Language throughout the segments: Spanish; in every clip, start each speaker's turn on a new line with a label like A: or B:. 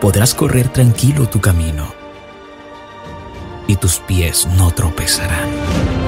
A: Podrás correr tranquilo tu camino y tus pies no tropezarán.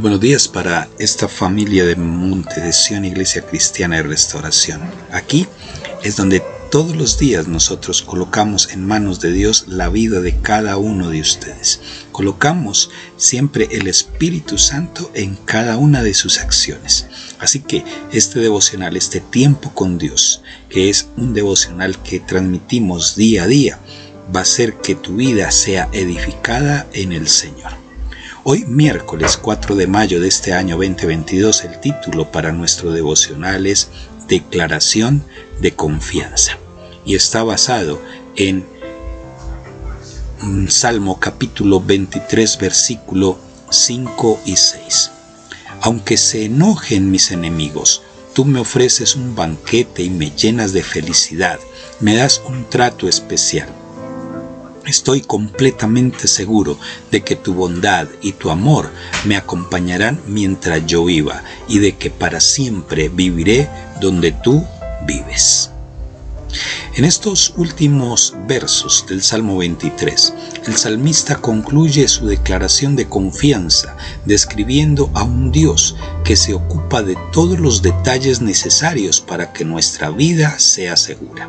B: Buenos días para esta familia de Monte de Sion Iglesia Cristiana de Restauración. Aquí es donde todos los días nosotros colocamos en manos de Dios la vida de cada uno de ustedes. Colocamos siempre el Espíritu Santo en cada una de sus acciones. Así que este devocional, este tiempo con Dios, que es un devocional que transmitimos día a día, va a hacer que tu vida sea edificada en el Señor. Hoy miércoles 4 de mayo de este año 2022 el título para nuestro devocional es Declaración de Confianza. Y está basado en Salmo capítulo 23 versículo 5 y 6. Aunque se enojen mis enemigos, tú me ofreces un banquete y me llenas de felicidad, me das un trato especial Estoy completamente seguro de que tu bondad y tu amor me acompañarán mientras yo viva y de que para siempre viviré donde tú vives. En estos últimos versos del Salmo 23, el salmista concluye su declaración de confianza describiendo a un Dios que se ocupa de todos los detalles necesarios para que nuestra vida sea segura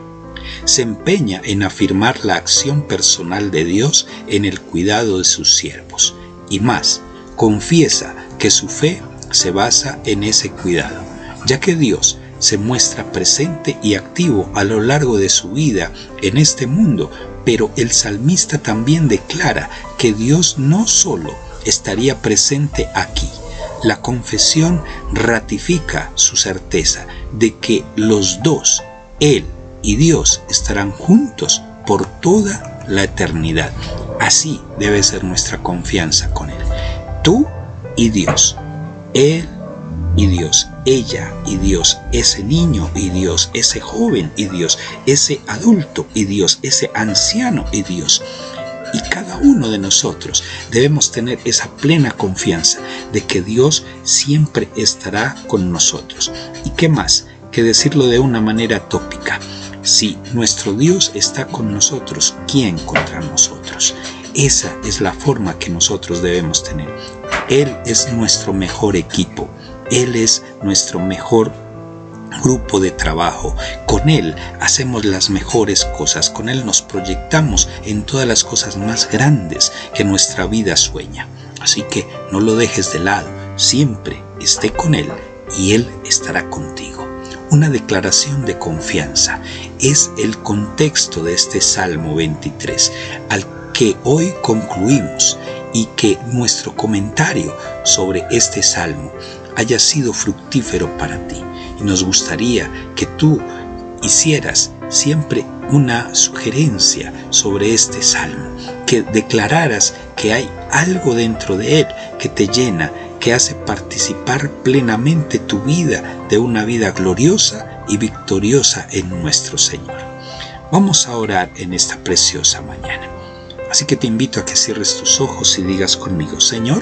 B: se empeña en afirmar la acción personal de Dios en el cuidado de sus siervos. Y más, confiesa que su fe se basa en ese cuidado, ya que Dios se muestra presente y activo a lo largo de su vida en este mundo, pero el salmista también declara que Dios no solo estaría presente aquí, la confesión ratifica su certeza de que los dos, Él y Dios estarán juntos por toda la eternidad. Así debe ser nuestra confianza con Él. Tú y Dios. Él y Dios. Ella y Dios. Ese niño y Dios. Ese joven y Dios. Ese adulto y Dios. Ese anciano y Dios. Y cada uno de nosotros debemos tener esa plena confianza de que Dios siempre estará con nosotros. ¿Y qué más? Que decirlo de una manera tópica si nuestro Dios está con nosotros, ¿quién contra nosotros? Esa es la forma que nosotros debemos tener. Él es nuestro mejor equipo. Él es nuestro mejor grupo de trabajo. Con Él hacemos las mejores cosas. Con Él nos proyectamos en todas las cosas más grandes que nuestra vida sueña. Así que no lo dejes de lado. Siempre esté con Él y Él estará contigo una declaración de confianza. Es el contexto de este Salmo 23 al que hoy concluimos y que nuestro comentario sobre este Salmo haya sido fructífero para ti. Y nos gustaría que tú hicieras siempre una sugerencia sobre este salmo, que declararas que hay algo dentro de él que te llena, que hace participar plenamente tu vida de una vida gloriosa y victoriosa en nuestro Señor. Vamos a orar en esta preciosa mañana. Así que te invito a que cierres tus ojos y digas conmigo, Señor,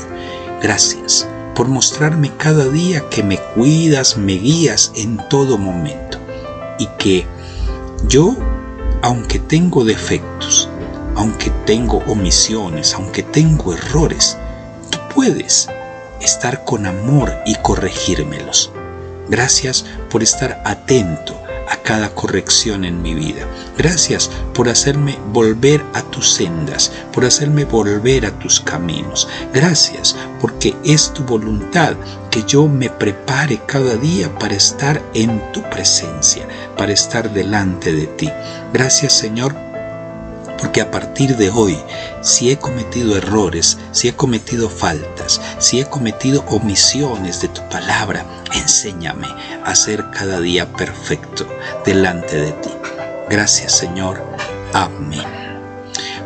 B: gracias por mostrarme cada día que me cuidas, me guías en todo momento y que yo, aunque tengo defectos, aunque tengo omisiones, aunque tengo errores, tú puedes estar con amor y corregírmelos. Gracias por estar atento a cada corrección en mi vida. Gracias por hacerme volver a tus sendas, por hacerme volver a tus caminos. Gracias porque es tu voluntad que yo me prepare cada día para estar en tu presencia, para estar delante de ti. Gracias Señor porque a partir de hoy, si he cometido errores, si he cometido faltas, si he cometido omisiones de tu palabra, enséñame a ser cada día perfecto delante de ti. Gracias Señor. Amén.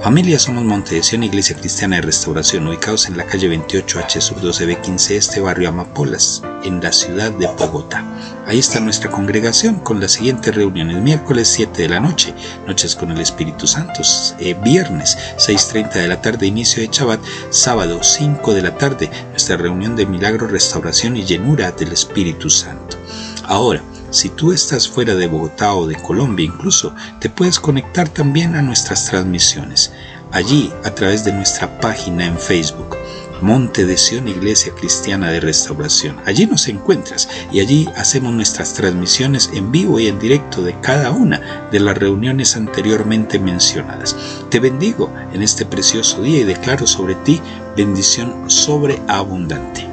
B: Familia, somos Montesión, Iglesia Cristiana de Restauración, ubicados en la calle 28H Sur 12B15, este barrio Amapolas, en la ciudad de Bogotá. Ahí está nuestra congregación con la siguiente reunión el miércoles 7 de la noche, noches con el Espíritu Santo, eh, viernes 6.30 de la tarde, inicio de Chabat, sábado 5 de la tarde, nuestra reunión de milagro, restauración y llenura del Espíritu Santo. Ahora, si tú estás fuera de Bogotá o de Colombia incluso, te puedes conectar también a nuestras transmisiones. Allí, a través de nuestra página en Facebook, Monte de Sion Iglesia Cristiana de Restauración. Allí nos encuentras y allí hacemos nuestras transmisiones en vivo y en directo de cada una de las reuniones anteriormente mencionadas. Te bendigo en este precioso día y declaro sobre ti bendición sobreabundante.